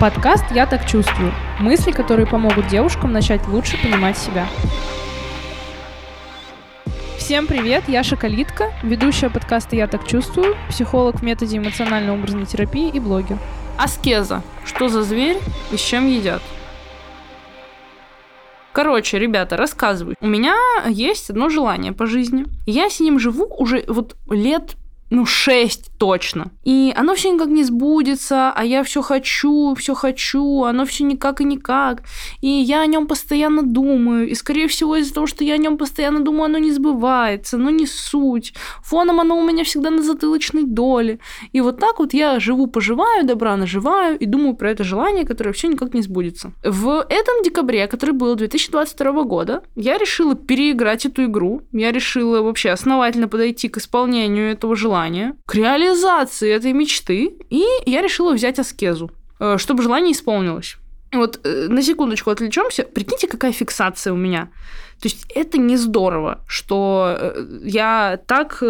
Подкаст «Я так чувствую». Мысли, которые помогут девушкам начать лучше понимать себя. Всем привет, я Шоколитка, ведущая подкаста «Я так чувствую», психолог в методе эмоционально-образной терапии и блогер. Аскеза. Что за зверь и с чем едят? Короче, ребята, рассказываю. У меня есть одно желание по жизни. Я с ним живу уже вот лет ну, шесть точно. И оно все никак не сбудется, а я все хочу, все хочу, оно все никак и никак. И я о нем постоянно думаю. И, скорее всего, из-за того, что я о нем постоянно думаю, оно не сбывается, но не суть. Фоном оно у меня всегда на затылочной доле. И вот так вот я живу-поживаю, добра наживаю и думаю про это желание, которое все никак не сбудется. В этом декабре, который был 2022 года, я решила переиграть эту игру. Я решила вообще основательно подойти к исполнению этого желания желания, к реализации этой мечты, и я решила взять аскезу, э, чтобы желание исполнилось. Вот э, на секундочку отвлечемся. Прикиньте, какая фиксация у меня. То есть это не здорово, что э, я так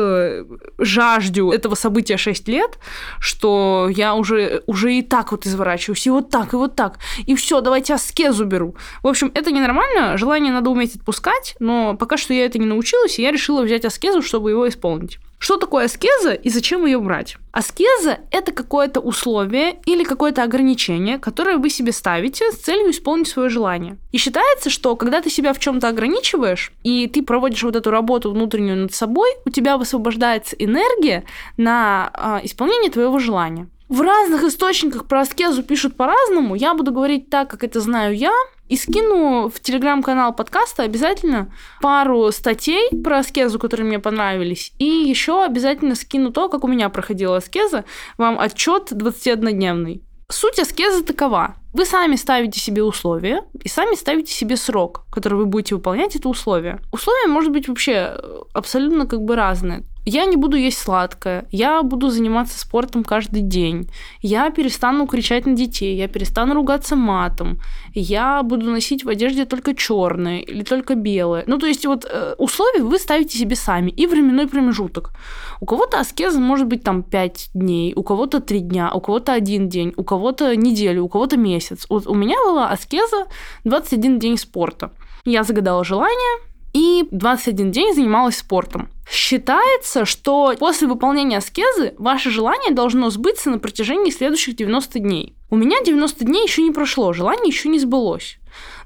жаждю этого события 6 лет, что я уже, уже и так вот изворачиваюсь, и вот так, и вот так. И все, давайте аскезу беру. В общем, это ненормально, желание надо уметь отпускать, но пока что я это не научилась, и я решила взять аскезу, чтобы его исполнить. Что такое аскеза и зачем ее брать? Аскеза – это какое-то условие или какое-то ограничение, которое вы себе ставите с целью исполнить свое желание. И считается, что когда ты себя в чем-то ограничиваешь, и ты проводишь вот эту работу внутреннюю над собой, у тебя высвобождается энергия на э, исполнение твоего желания. В разных источниках про аскезу пишут по-разному. Я буду говорить так, как это знаю я. И скину в телеграм-канал подкаста обязательно пару статей про аскезу, которые мне понравились. И еще обязательно скину то, как у меня проходила аскеза, вам отчет 21-дневный. Суть аскезы такова. Вы сами ставите себе условия и сами ставите себе срок, который вы будете выполнять это условие. Условия может быть вообще абсолютно как бы разные. Я не буду есть сладкое, я буду заниматься спортом каждый день, я перестану кричать на детей, я перестану ругаться матом, я буду носить в одежде только черное или только белое. Ну, то есть вот э, условия вы ставите себе сами и временной промежуток. У кого-то аскеза может быть там 5 дней, у кого-то 3 дня, у кого-то один день, у кого-то неделю, у кого-то месяц. Вот у меня была аскеза 21 день спорта. Я загадала желание, и 21 день занималась спортом. Считается, что после выполнения аскезы ваше желание должно сбыться на протяжении следующих 90 дней. У меня 90 дней еще не прошло, желание еще не сбылось.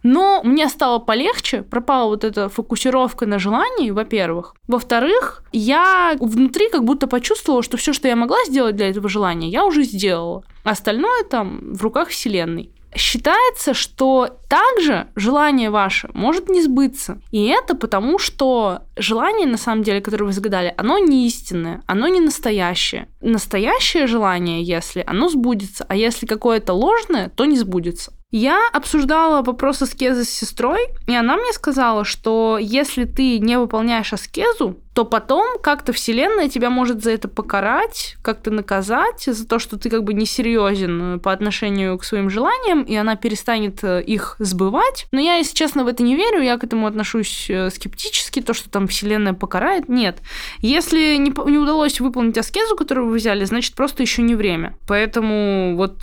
Но мне стало полегче, пропала вот эта фокусировка на желании, во-первых. Во-вторых, я внутри как будто почувствовала, что все, что я могла сделать для этого желания, я уже сделала. Остальное там в руках Вселенной. Считается, что также желание ваше может не сбыться. И это потому, что желание, на самом деле, которое вы загадали, оно не истинное, оно не настоящее. Настоящее желание, если оно сбудется, а если какое-то ложное, то не сбудется. Я обсуждала вопрос аскезы с сестрой, и она мне сказала, что если ты не выполняешь аскезу, то потом как-то Вселенная тебя может за это покарать, как-то наказать, за то, что ты как бы несерьезен по отношению к своим желаниям, и она перестанет э, их сбывать. Но я, если честно, в это не верю, я к этому отношусь э, скептически, то, что там Вселенная покарает, нет. Если не, не удалось выполнить аскезу, которую вы взяли, значит, просто еще не время. Поэтому вот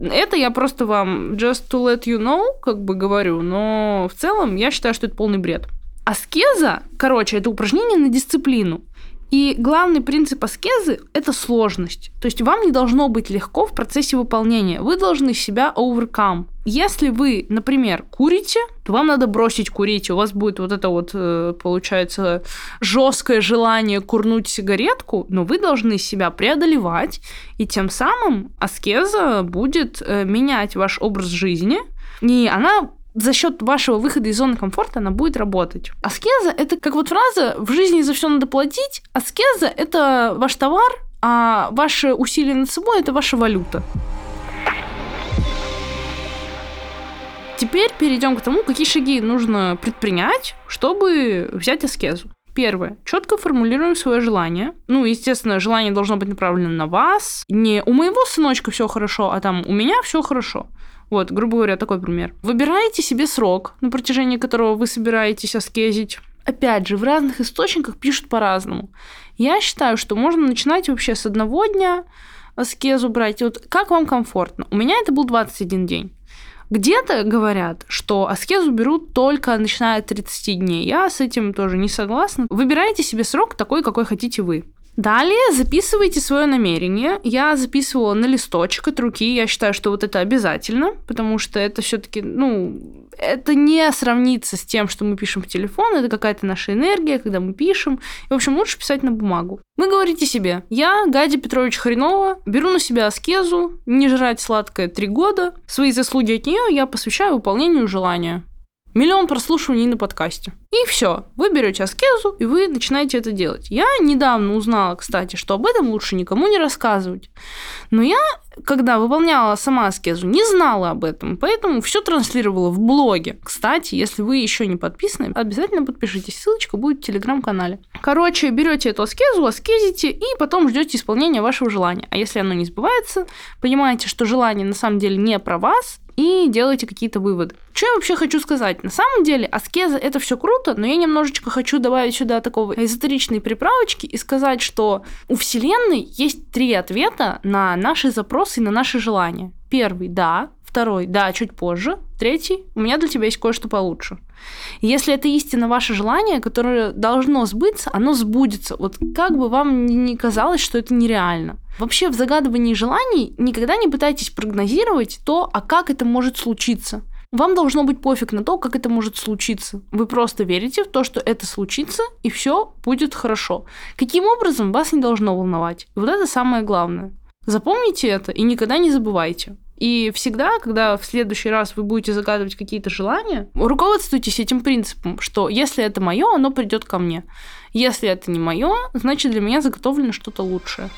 это я просто вам just to let you know, как бы говорю, но в целом я считаю, что это полный бред. Аскеза, короче, это упражнение на дисциплину. И главный принцип аскезы – это сложность. То есть вам не должно быть легко в процессе выполнения. Вы должны себя overcome. Если вы, например, курите, то вам надо бросить курить. У вас будет вот это вот, э, получается, жесткое желание курнуть сигаретку, но вы должны себя преодолевать. И тем самым аскеза будет э, менять ваш образ жизни. И она за счет вашего выхода из зоны комфорта она будет работать. Аскеза – это как вот фраза «в жизни за все надо платить». Аскеза – это ваш товар, а ваши усилия над собой – это ваша валюта. Теперь перейдем к тому, какие шаги нужно предпринять, чтобы взять аскезу. Первое. Четко формулируем свое желание. Ну, естественно, желание должно быть направлено на вас. Не у моего сыночка все хорошо, а там у меня все хорошо. Вот, грубо говоря, такой пример. Выбираете себе срок, на протяжении которого вы собираетесь аскезить. Опять же, в разных источниках пишут по-разному. Я считаю, что можно начинать вообще с одного дня, аскезу брать. Вот как вам комфортно? У меня это был 21 день. Где-то говорят, что аскезу берут только начиная от 30 дней. Я с этим тоже не согласна. Выбирайте себе срок такой, какой хотите вы. Далее записывайте свое намерение. Я записывала на листочек от руки. Я считаю, что вот это обязательно, потому что это все-таки, ну, это не сравнится с тем, что мы пишем в телефон. Это какая-то наша энергия, когда мы пишем. И, в общем, лучше писать на бумагу. Вы говорите себе, я, Гадя Петрович Хренова, беру на себя аскезу, не жрать сладкое три года. Свои заслуги от нее я посвящаю выполнению желания миллион прослушиваний на подкасте. И все, вы берете аскезу, и вы начинаете это делать. Я недавно узнала, кстати, что об этом лучше никому не рассказывать. Но я, когда выполняла сама аскезу, не знала об этом, поэтому все транслировала в блоге. Кстати, если вы еще не подписаны, обязательно подпишитесь. Ссылочка будет в телеграм-канале. Короче, берете эту аскезу, аскезите, и потом ждете исполнения вашего желания. А если оно не сбывается, понимаете, что желание на самом деле не про вас, и делайте какие-то выводы. Что я вообще хочу сказать? На самом деле, аскеза это все круто, но я немножечко хочу добавить сюда такого эзотеричной приправочки и сказать, что у Вселенной есть три ответа на наши запросы и на наши желания. Первый – да, второй – да, чуть позже, третий – у меня для тебя есть кое-что получше. Если это истинно ваше желание, которое должно сбыться, оно сбудется. Вот как бы вам ни казалось, что это нереально. Вообще в загадывании желаний никогда не пытайтесь прогнозировать то, а как это может случиться. Вам должно быть пофиг на то, как это может случиться. Вы просто верите в то, что это случится, и все будет хорошо. Каким образом вас не должно волновать. И вот это самое главное. Запомните это и никогда не забывайте. И всегда, когда в следующий раз вы будете загадывать какие-то желания, руководствуйтесь этим принципом, что если это мое, оно придет ко мне. Если это не мое, значит для меня заготовлено что-то лучшее.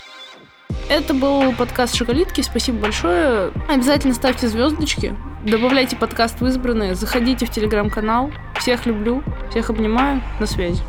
Это был подкаст Шоколитки. Спасибо большое. Обязательно ставьте звездочки. Добавляйте подкаст в избранные. Заходите в телеграм-канал. Всех люблю. Всех обнимаю. На связи.